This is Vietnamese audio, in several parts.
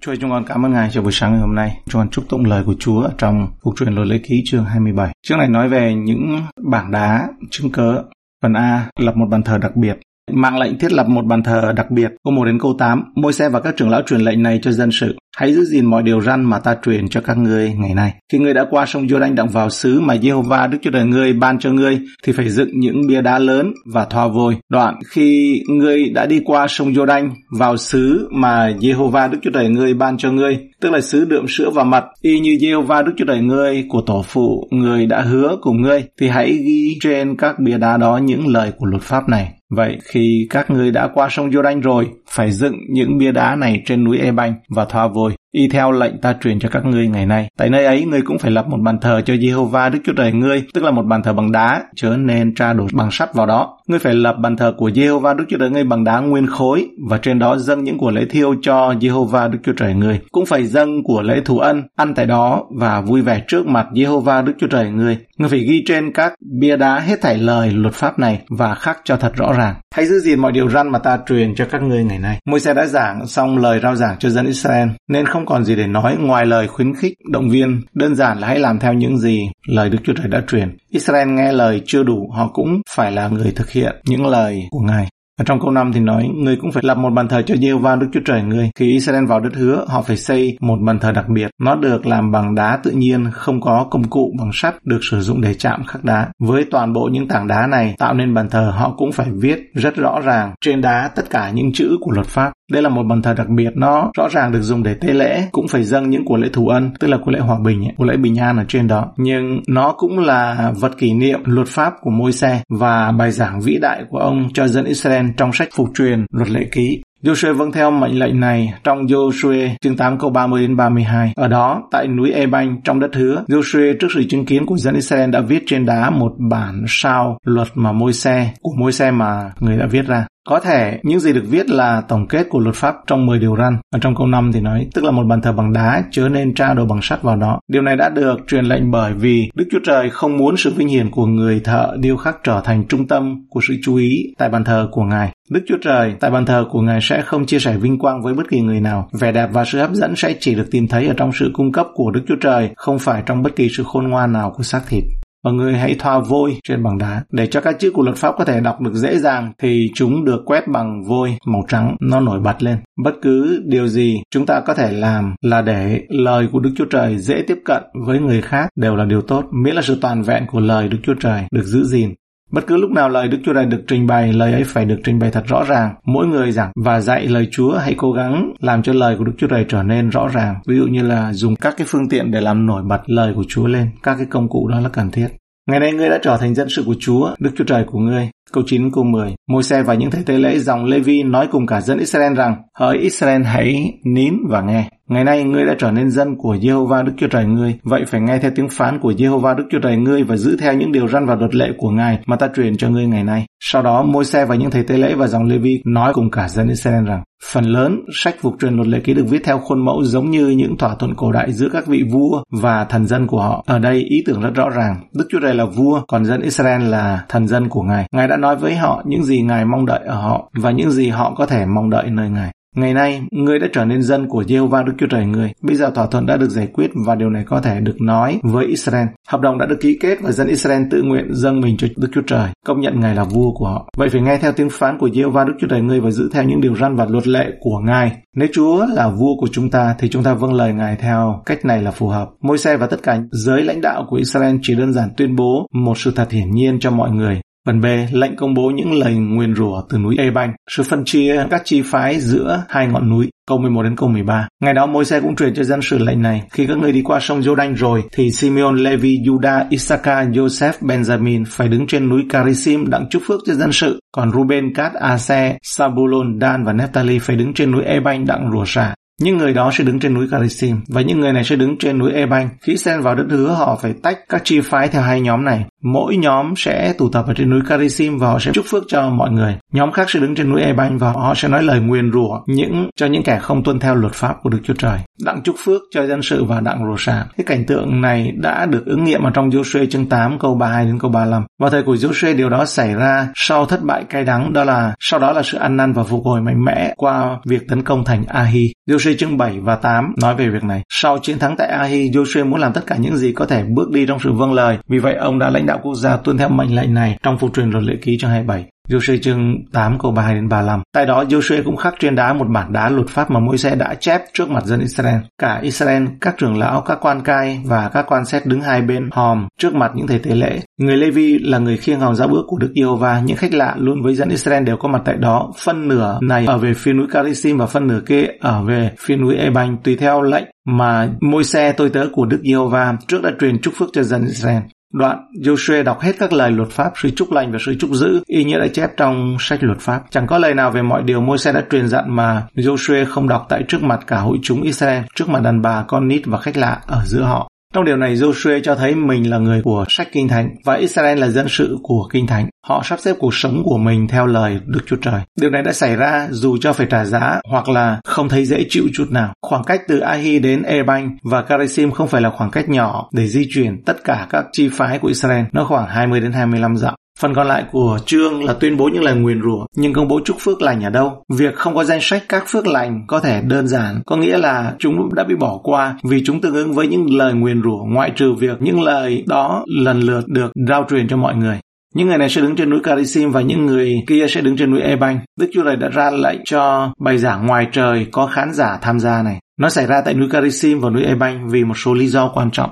Chúa chúng con cảm ơn Ngài cho buổi sáng ngày hôm nay. Chúng con chúc tụng lời của Chúa trong Phục truyền luật lễ ký chương 27. Chương này nói về những bảng đá, chứng cớ. Phần A lập một bàn thờ đặc biệt. Mạng lệnh thiết lập một bàn thờ đặc biệt. Câu 1 đến câu 8. Môi xe và các trưởng lão truyền lệnh này cho dân sự. Hãy giữ gìn mọi điều răn mà ta truyền cho các ngươi ngày nay. Khi ngươi đã qua sông Jordan đặng vào xứ mà Jehovah Đức Chúa Trời ngươi ban cho ngươi, thì phải dựng những bia đá lớn và thoa vôi. Đoạn khi ngươi đã đi qua sông Jordan vào xứ mà Jehovah Đức Chúa Trời ngươi ban cho ngươi, tức là xứ đượm sữa và mật, y như Jehovah Đức Chúa Trời ngươi của tổ phụ người đã hứa cùng ngươi, thì hãy ghi trên các bia đá đó những lời của luật pháp này. Vậy khi các ngươi đã qua sông Jordan rồi, phải dựng những bia đá này trên núi Ebanh và thoa vôi y theo lệnh ta truyền cho các ngươi ngày nay. Tại nơi ấy, ngươi cũng phải lập một bàn thờ cho Jehovah Đức Chúa Trời ngươi, tức là một bàn thờ bằng đá, chớ nên tra đổ bằng sắt vào đó. Ngươi phải lập bàn thờ của Jehovah Đức Chúa Trời ngươi bằng đá nguyên khối, và trên đó dâng những của lễ thiêu cho Jehovah Đức Chúa Trời ngươi. Cũng phải dâng của lễ thù ân, ăn tại đó và vui vẻ trước mặt Jehovah Đức Chúa Trời ngươi. Ngươi phải ghi trên các bia đá hết thảy lời luật pháp này và khắc cho thật rõ ràng. Hãy giữ gìn mọi điều răn mà ta truyền cho các ngươi ngày nay. Môi xe đã giảng xong lời rao giảng cho dân Israel, nên không còn gì để nói ngoài lời khuyến khích, động viên, đơn giản là hãy làm theo những gì lời Đức Chúa Trời đã truyền. Israel nghe lời chưa đủ, họ cũng phải là người thực hiện những lời của Ngài. Ở trong câu 5 thì nói, người cũng phải lập một bàn thờ cho Jehovah Đức Chúa Trời người. Khi Israel vào đất hứa, họ phải xây một bàn thờ đặc biệt. Nó được làm bằng đá tự nhiên, không có công cụ bằng sắt được sử dụng để chạm khắc đá. Với toàn bộ những tảng đá này tạo nên bàn thờ, họ cũng phải viết rất rõ ràng trên đá tất cả những chữ của luật pháp. Đây là một bàn thờ đặc biệt, nó rõ ràng được dùng để tế lễ, cũng phải dâng những của lễ thù ân, tức là của lễ hòa bình, của lễ bình an ở trên đó. Nhưng nó cũng là vật kỷ niệm luật pháp của môi xe và bài giảng vĩ đại của ông cho dân Israel trong sách phục truyền luật lệ ký. Joshua vâng theo mệnh lệnh này trong Joshua chương 8 câu 30 đến 32. Ở đó, tại núi Ebanh trong đất hứa, Joshua trước sự chứng kiến của dân Israel đã viết trên đá một bản sao luật mà môi xe của môi xe mà người đã viết ra. Có thể những gì được viết là tổng kết của luật pháp trong 10 điều răn. Ở trong câu 5 thì nói, tức là một bàn thờ bằng đá chớ nên tra đồ bằng sắt vào đó. Điều này đã được truyền lệnh bởi vì Đức Chúa Trời không muốn sự vinh hiển của người thợ điêu khắc trở thành trung tâm của sự chú ý tại bàn thờ của Ngài. Đức Chúa Trời tại bàn thờ của Ngài sẽ không chia sẻ vinh quang với bất kỳ người nào. Vẻ đẹp và sự hấp dẫn sẽ chỉ được tìm thấy ở trong sự cung cấp của Đức Chúa Trời, không phải trong bất kỳ sự khôn ngoan nào của xác thịt và người hãy thoa vôi trên bằng đá. Để cho các chữ của luật pháp có thể đọc được dễ dàng thì chúng được quét bằng vôi màu trắng, nó nổi bật lên. Bất cứ điều gì chúng ta có thể làm là để lời của đức chúa trời dễ tiếp cận với người khác đều là điều tốt. Miễn là sự toàn vẹn của lời đức chúa trời được giữ gìn. Bất cứ lúc nào lời Đức Chúa Trời được trình bày, lời ấy phải được trình bày thật rõ ràng. Mỗi người giảng và dạy lời Chúa hãy cố gắng làm cho lời của Đức Chúa Trời trở nên rõ ràng. Ví dụ như là dùng các cái phương tiện để làm nổi bật lời của Chúa lên. Các cái công cụ đó là cần thiết. Ngày nay ngươi đã trở thành dân sự của Chúa, Đức Chúa Trời của ngươi. Câu 9 câu 10 Môi xe và những thầy tế lễ dòng Levi nói cùng cả dân Israel rằng Hỡi Israel hãy nín và nghe. Ngày nay ngươi đã trở nên dân của Jehovah Đức Chúa Trời ngươi, vậy phải nghe theo tiếng phán của Jehovah Đức Chúa Trời ngươi và giữ theo những điều răn và luật lệ của Ngài mà ta truyền cho ngươi ngày nay. Sau đó, môi xe và những thầy tế lễ và dòng Levi nói cùng cả dân Israel rằng Phần lớn, sách phục truyền luật lệ ký được viết theo khuôn mẫu giống như những thỏa thuận cổ đại giữa các vị vua và thần dân của họ. Ở đây ý tưởng rất rõ ràng. Đức Chúa Trời là vua, còn dân Israel là thần dân của Ngài. Ngài đã nói với họ những gì Ngài mong đợi ở họ và những gì họ có thể mong đợi nơi Ngài. Ngày nay, ngươi đã trở nên dân của Jehovah Đức Chúa Trời ngươi. Bây giờ thỏa thuận đã được giải quyết và điều này có thể được nói với Israel. Hợp đồng đã được ký kết và dân Israel tự nguyện dâng mình cho Đức Chúa Trời, công nhận Ngài là vua của họ. Vậy phải nghe theo tiếng phán của Jehovah Đức Chúa Trời ngươi và giữ theo những điều răn và luật lệ của Ngài. Nếu Chúa là vua của chúng ta thì chúng ta vâng lời Ngài theo cách này là phù hợp. Môi xe và tất cả giới lãnh đạo của Israel chỉ đơn giản tuyên bố một sự thật hiển nhiên cho mọi người Phần B, lệnh công bố những lời nguyền rủa từ núi Ebanh, sự phân chia các chi phái giữa hai ngọn núi, câu 11 đến câu 13. Ngày đó môi xe cũng truyền cho dân sự lệnh này, khi các người đi qua sông Jordan rồi, thì Simeon, Levi, Judah, Issachar, Joseph, Benjamin phải đứng trên núi Carisim đặng chúc phước cho dân sự, còn Ruben, Gad, Ase, Sabulon, Dan và Nephtali phải đứng trên núi Ebanh đặng rủa xả. Những người đó sẽ đứng trên núi Carisim và những người này sẽ đứng trên núi Ebanh. Khi xen vào đất hứa họ phải tách các chi phái theo hai nhóm này. Mỗi nhóm sẽ tụ tập ở trên núi Karisim và họ sẽ chúc phước cho mọi người. Nhóm khác sẽ đứng trên núi Ebanh và họ sẽ nói lời nguyền rủa những cho những kẻ không tuân theo luật pháp của Đức Chúa Trời. Đặng chúc phước cho dân sự và đặng rủa sả. Cái cảnh tượng này đã được ứng nghiệm ở trong Joshua chương 8 câu 32 đến câu 35. Vào thời của Joshua điều đó xảy ra sau thất bại cay đắng đó là sau đó là sự ăn năn và phục hồi mạnh mẽ qua việc tấn công thành Ahi. Joshua chương 7 và 8 nói về việc này. Sau chiến thắng tại Ahi, Joshua muốn làm tất cả những gì có thể bước đi trong sự vâng lời. Vì vậy ông đã lãnh đạo quốc gia tuân theo mệnh lệnh này trong phục truyền luật lệ ký chương 27. Joshua chương 8 câu 32 đến 35. Tại đó Joshua cũng khắc trên đá một bản đá luật pháp mà Môi-se đã chép trước mặt dân Israel. Cả Israel, các trưởng lão, các quan cai và các quan xét đứng hai bên hòm trước mặt những thầy tế lễ. Người Levi là người khiêng hòm giáo bước của Đức Giê-hô-va. Những khách lạ luôn với dân Israel đều có mặt tại đó. Phân nửa này ở về phía núi Carisim và phân nửa kia ở về phía núi Ebanh tùy theo lệnh mà Môi-se tôi tớ của Đức Giê-hô-va trước đã truyền chúc phước cho dân Israel. Đoạn Joshua đọc hết các lời luật pháp, sự chúc lành và sự chúc giữ, y như đã chép trong sách luật pháp. Chẳng có lời nào về mọi điều môi xe đã truyền dặn mà Joshua không đọc tại trước mặt cả hội chúng Israel, trước mặt đàn bà, con nít và khách lạ ở giữa họ. Trong điều này, Joshua cho thấy mình là người của sách Kinh Thánh và Israel là dân sự của Kinh Thánh. Họ sắp xếp cuộc sống của mình theo lời Đức Chúa Trời. Điều này đã xảy ra dù cho phải trả giá hoặc là không thấy dễ chịu chút nào. Khoảng cách từ Ahi đến Eban và Karasim không phải là khoảng cách nhỏ để di chuyển tất cả các chi phái của Israel. Nó khoảng 20 đến 25 dặm. Phần còn lại của chương là tuyên bố những lời nguyền rủa, nhưng công bố chúc phước lành ở đâu? Việc không có danh sách các phước lành có thể đơn giản, có nghĩa là chúng đã bị bỏ qua vì chúng tương ứng với những lời nguyền rủa, ngoại trừ việc những lời đó lần lượt được giao truyền cho mọi người. Những người này sẽ đứng trên núi Karisim và những người kia sẽ đứng trên núi Ebanh. Đức Chúa Trời đã ra lệnh cho bài giảng ngoài trời có khán giả tham gia này. Nó xảy ra tại núi Karisim và núi Ebanh vì một số lý do quan trọng.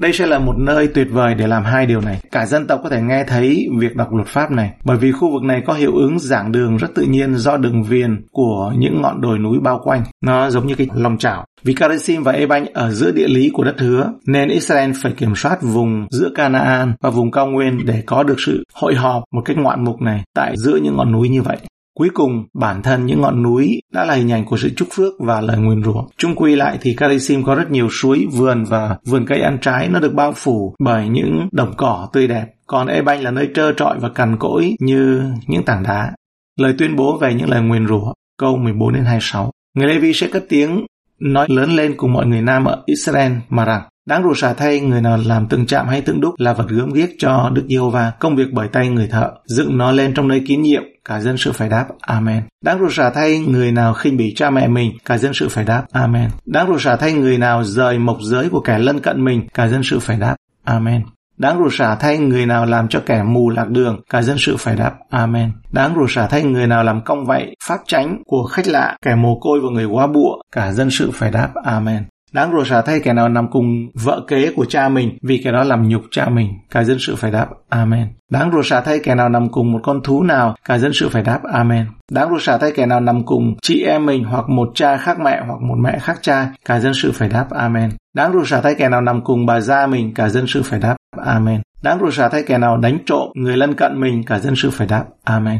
Đây sẽ là một nơi tuyệt vời để làm hai điều này. Cả dân tộc có thể nghe thấy việc đọc luật pháp này, bởi vì khu vực này có hiệu ứng giảng đường rất tự nhiên do đường viền của những ngọn đồi núi bao quanh. Nó giống như cái lòng chảo. Vì Carisim và Ebanh ở giữa địa lý của đất hứa, nên Israel phải kiểm soát vùng giữa Canaan và vùng cao nguyên để có được sự hội họp một cách ngoạn mục này tại giữa những ngọn núi như vậy. Cuối cùng, bản thân những ngọn núi đã là hình ảnh của sự chúc phước và lời nguyền rủa. Trung quy lại thì Karisim có rất nhiều suối, vườn và vườn cây ăn trái nó được bao phủ bởi những đồng cỏ tươi đẹp. Còn Ebanh là nơi trơ trọi và cằn cỗi như những tảng đá. Lời tuyên bố về những lời nguyền rủa, câu 14 đến 26. Người Levi sẽ cất tiếng nói lớn lên cùng mọi người nam ở Israel mà rằng Đáng rủa xả thay người nào làm từng chạm hay từng đúc là vật gớm ghiếc cho Đức Giê-hô-va, công việc bởi tay người thợ, dựng nó lên trong nơi kín nhiệm, cả dân sự phải đáp Amen. Đáng rủa xả thay người nào khinh bỉ cha mẹ mình, cả dân sự phải đáp Amen. Đáng rủa xả thay người nào rời mộc giới của kẻ lân cận mình, cả dân sự phải đáp Amen. Đáng rủa xả thay người nào làm cho kẻ mù lạc đường, cả dân sự phải đáp Amen. Đáng rủa xả thay người nào làm công vậy, pháp tránh của khách lạ, kẻ mồ côi và người quá bụa, cả dân sự phải đáp Amen. Đáng rủa xả thay kẻ nào nằm cùng vợ kế của cha mình vì kẻ đó làm nhục cha mình. Cả dân sự phải đáp Amen. Đáng rủa xả thay kẻ nào nằm cùng một con thú nào, cả dân sự phải đáp Amen. Đáng rủa xả thay kẻ nào nằm cùng chị em mình hoặc một cha khác mẹ hoặc một mẹ khác cha, cả dân sự phải đáp Amen. Đáng rủa xả thay kẻ nào nằm cùng bà gia mình, cả dân sự phải đáp Amen. Đáng rủa xả thay kẻ nào đánh trộm người lân cận mình, cả dân sự phải đáp Amen.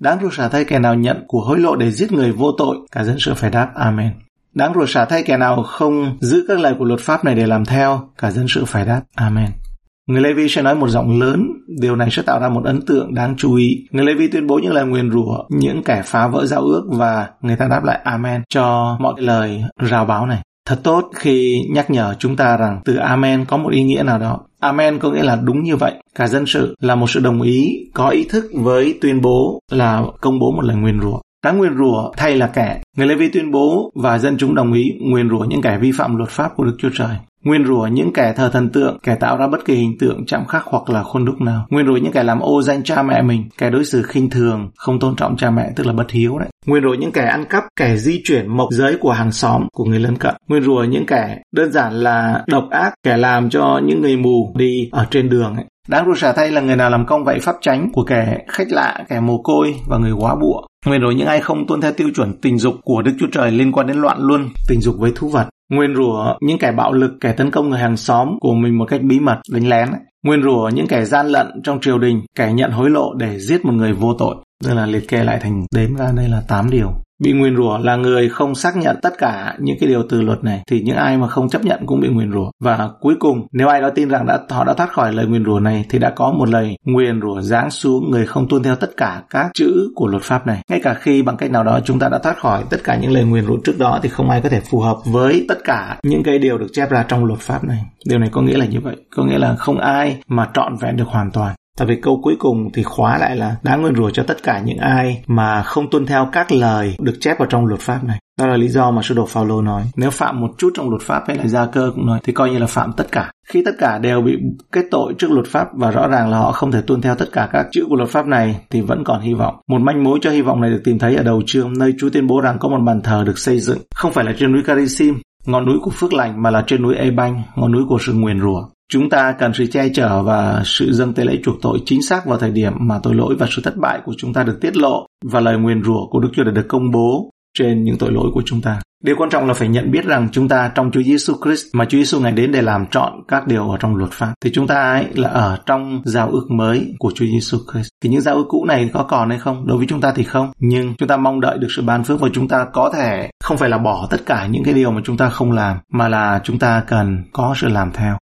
Đáng rủa xả thay kẻ nào nhận của hối lộ để giết người vô tội, cả dân sự phải đáp Amen. Đáng rủa xả thay kẻ nào không giữ các lời của luật pháp này để làm theo, cả dân sự phải đáp Amen. Người Levi sẽ nói một giọng lớn, điều này sẽ tạo ra một ấn tượng đáng chú ý. Người Levi tuyên bố những lời nguyền rủa, những kẻ phá vỡ giao ước và người ta đáp lại Amen cho mọi lời rào báo này. Thật tốt khi nhắc nhở chúng ta rằng từ Amen có một ý nghĩa nào đó. Amen có nghĩa là đúng như vậy. Cả dân sự là một sự đồng ý, có ý thức với tuyên bố là công bố một lời nguyền rủa đã nguyền rủa thay là kẻ. Người Lê Vi tuyên bố và dân chúng đồng ý nguyền rủa những kẻ vi phạm luật pháp của Đức Chúa Trời. Nguyên rủa những kẻ thờ thần tượng, kẻ tạo ra bất kỳ hình tượng chạm khắc hoặc là khuôn đúc nào. Nguyên rủa những kẻ làm ô danh cha mẹ mình, kẻ đối xử khinh thường, không tôn trọng cha mẹ tức là bất hiếu đấy. Nguyên rủa những kẻ ăn cắp, kẻ di chuyển mộc giới của hàng xóm của người lân cận. Nguyên rủa những kẻ đơn giản là độc ác, kẻ làm cho những người mù đi ở trên đường ấy. Đáng rủa xả thay là người nào làm công vậy pháp tránh của kẻ khách lạ, kẻ mồ côi và người quá bụa. Nguyên rủa những ai không tuân theo tiêu chuẩn tình dục của Đức Chúa Trời liên quan đến loạn luân, tình dục với thú vật. Nguyên rủa những kẻ bạo lực, kẻ tấn công người hàng xóm của mình một cách bí mật, đánh lén. Nguyên rủa những kẻ gian lận trong triều đình, kẻ nhận hối lộ để giết một người vô tội. Đây là liệt kê lại thành đếm ra đây là 8 điều bị nguyền rủa là người không xác nhận tất cả những cái điều từ luật này, thì những ai mà không chấp nhận cũng bị nguyền rủa. Và cuối cùng, nếu ai đó tin rằng đã, họ đã thoát khỏi lời nguyền rủa này, thì đã có một lời nguyền rủa giáng xuống người không tuân theo tất cả các chữ của luật pháp này. Ngay cả khi bằng cách nào đó chúng ta đã thoát khỏi tất cả những lời nguyền rủa trước đó, thì không ai có thể phù hợp với tất cả những cái điều được chép ra trong luật pháp này. Điều này có nghĩa là như vậy. Có nghĩa là không ai mà trọn vẹn được hoàn toàn. Tại vì câu cuối cùng thì khóa lại là đáng nguyên rủa cho tất cả những ai mà không tuân theo các lời được chép vào trong luật pháp này. Đó là lý do mà sư đồ Phaolô nói, nếu phạm một chút trong luật pháp hay là gia cơ cũng nói thì coi như là phạm tất cả. Khi tất cả đều bị kết tội trước luật pháp và rõ ràng là họ không thể tuân theo tất cả các chữ của luật pháp này thì vẫn còn hy vọng. Một manh mối cho hy vọng này được tìm thấy ở đầu chương nơi Chúa tuyên bố rằng có một bàn thờ được xây dựng, không phải là trên núi Carisim, ngọn núi của phước lành mà là trên núi Ebanh, ngọn núi của sự nguyền rủa. Chúng ta cần sự che chở và sự dâng tế lễ chuộc tội chính xác vào thời điểm mà tội lỗi và sự thất bại của chúng ta được tiết lộ và lời nguyền rủa của Đức Chúa đã được công bố trên những tội lỗi của chúng ta. Điều quan trọng là phải nhận biết rằng chúng ta trong Chúa Giêsu Christ mà Chúa Giêsu ngài đến để làm trọn các điều ở trong luật pháp, thì chúng ta ấy là ở trong giao ước mới của Chúa Giêsu Christ. Thì những giao ước cũ này có còn hay không? Đối với chúng ta thì không. Nhưng chúng ta mong đợi được sự ban phước và chúng ta có thể không phải là bỏ tất cả những cái điều mà chúng ta không làm, mà là chúng ta cần có sự làm theo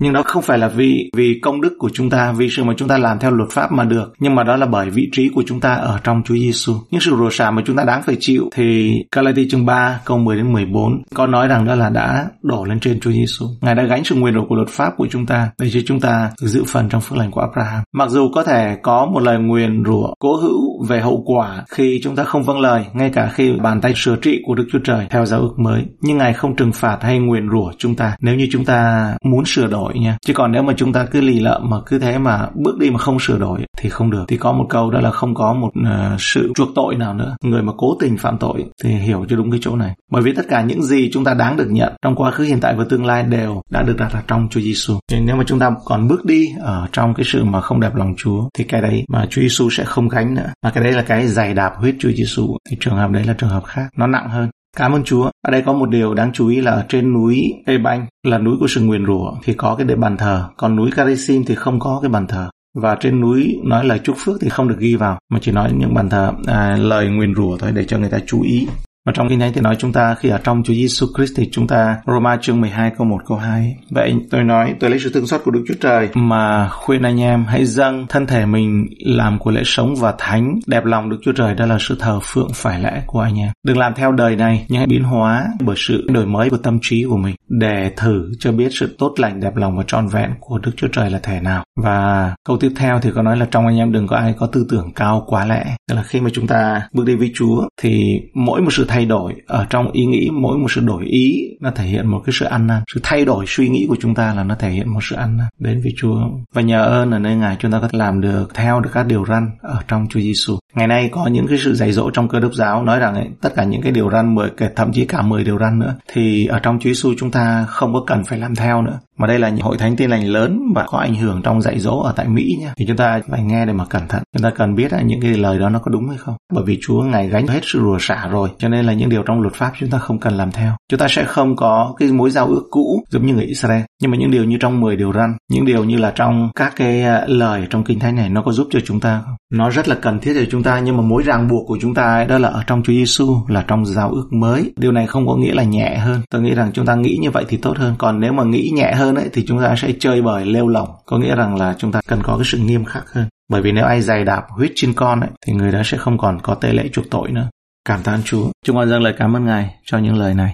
nhưng đó không phải là vì vì công đức của chúng ta, vì sự mà chúng ta làm theo luật pháp mà được. Nhưng mà đó là bởi vị trí của chúng ta ở trong Chúa Giêsu những sự rủa xả mà chúng ta đáng phải chịu thì Galati chương 3 câu 10 đến 14 có nói rằng đó là đã đổ lên trên Chúa Giêsu ngài đã gánh sự nguyền rủa của luật pháp của chúng ta, để cho chúng ta được dự phần trong phước lành của Abraham. Mặc dù có thể có một lời nguyền rủa cố hữu về hậu quả khi chúng ta không vâng lời, ngay cả khi bàn tay sửa trị của Đức Chúa Trời theo giáo ước mới, nhưng ngài không trừng phạt hay nguyền rủa chúng ta. Nếu như chúng ta muốn sửa đổi đổi nha. Chứ còn nếu mà chúng ta cứ lì lợm mà cứ thế mà bước đi mà không sửa đổi thì không được. Thì có một câu đó là không có một uh, sự chuộc tội nào nữa. Người mà cố tình phạm tội thì hiểu cho đúng cái chỗ này. Bởi vì tất cả những gì chúng ta đáng được nhận trong quá khứ hiện tại và tương lai đều đã được đặt ở trong Chúa Giêsu nếu mà chúng ta còn bước đi ở trong cái sự mà không đẹp lòng Chúa thì cái đấy mà Chúa Giêsu sẽ không gánh nữa. Mà cái đấy là cái giày đạp huyết Chúa Giêsu thì trường hợp đấy là trường hợp khác. Nó nặng hơn. Cảm ơn Chúa. Ở đây có một điều đáng chú ý là ở trên núi Ebanh là núi của sự nguyền rủa thì có cái để bàn thờ, còn núi Carisim thì không có cái bàn thờ. Và trên núi nói lời chúc phước thì không được ghi vào mà chỉ nói những bàn thờ à, lời nguyền rủa thôi để cho người ta chú ý. Và trong kinh thánh thì nói chúng ta, khi ở trong Chúa Giêsu Christ thì chúng ta, Roma chương 12 câu 1 câu 2. Vậy tôi nói, tôi lấy sự thương xót của Đức Chúa Trời mà khuyên anh em hãy dâng thân thể mình làm của lễ sống và thánh đẹp lòng Đức Chúa Trời, đó là sự thờ phượng phải lẽ của anh em. Đừng làm theo đời này, nhưng hãy biến hóa bởi sự đổi mới của tâm trí của mình để thử cho biết sự tốt lành, đẹp lòng và trọn vẹn của Đức Chúa Trời là thể nào. Và câu tiếp theo thì có nói là trong anh em đừng có ai có tư tưởng cao quá lẽ. Tức là khi mà chúng ta bước đi với Chúa thì mỗi một sự thay đổi. Ở trong ý nghĩ mỗi một sự đổi ý nó thể hiện một cái sự ăn năn. Sự thay đổi suy nghĩ của chúng ta là nó thể hiện một sự ăn năn đến với Chúa. Và nhờ ơn ở nơi ngài chúng ta có thể làm được theo được các điều răn ở trong Chúa Giêsu. Ngày nay có những cái sự dạy dỗ trong cơ đốc giáo nói rằng ấy, tất cả những cái điều răn mười thậm chí cả 10 điều răn nữa thì ở trong Chúa Giêsu chúng ta không có cần phải làm theo nữa mà đây là những hội thánh tin lành lớn và có ảnh hưởng trong dạy dỗ ở tại Mỹ nha. Thì chúng ta phải nghe để mà cẩn thận. Chúng ta cần biết là những cái lời đó nó có đúng hay không. Bởi vì Chúa ngài gánh hết sự rủa xả rồi cho nên là những điều trong luật pháp chúng ta không cần làm theo. Chúng ta sẽ không có cái mối giao ước cũ giống như người Israel. Nhưng mà những điều như trong 10 điều răn những điều như là trong các cái à, lời trong kinh thánh này nó có giúp cho chúng ta không? Nó rất là cần thiết cho chúng ta nhưng mà mối ràng buộc của chúng ta ấy, đó là ở trong Chúa Giêsu là trong giao ước mới. Điều này không có nghĩa là nhẹ hơn. Tôi nghĩ rằng chúng ta nghĩ như vậy thì tốt hơn. Còn nếu mà nghĩ nhẹ hơn ấy thì chúng ta sẽ chơi bời lêu lỏng. Có nghĩa rằng là chúng ta cần có cái sự nghiêm khắc hơn. Bởi vì nếu ai dày đạp huyết trên con ấy, thì người đó sẽ không còn có tê lệ chuộc tội nữa. Cảm tạ Chúa. Chúng con dâng lời cảm ơn Ngài cho những lời này.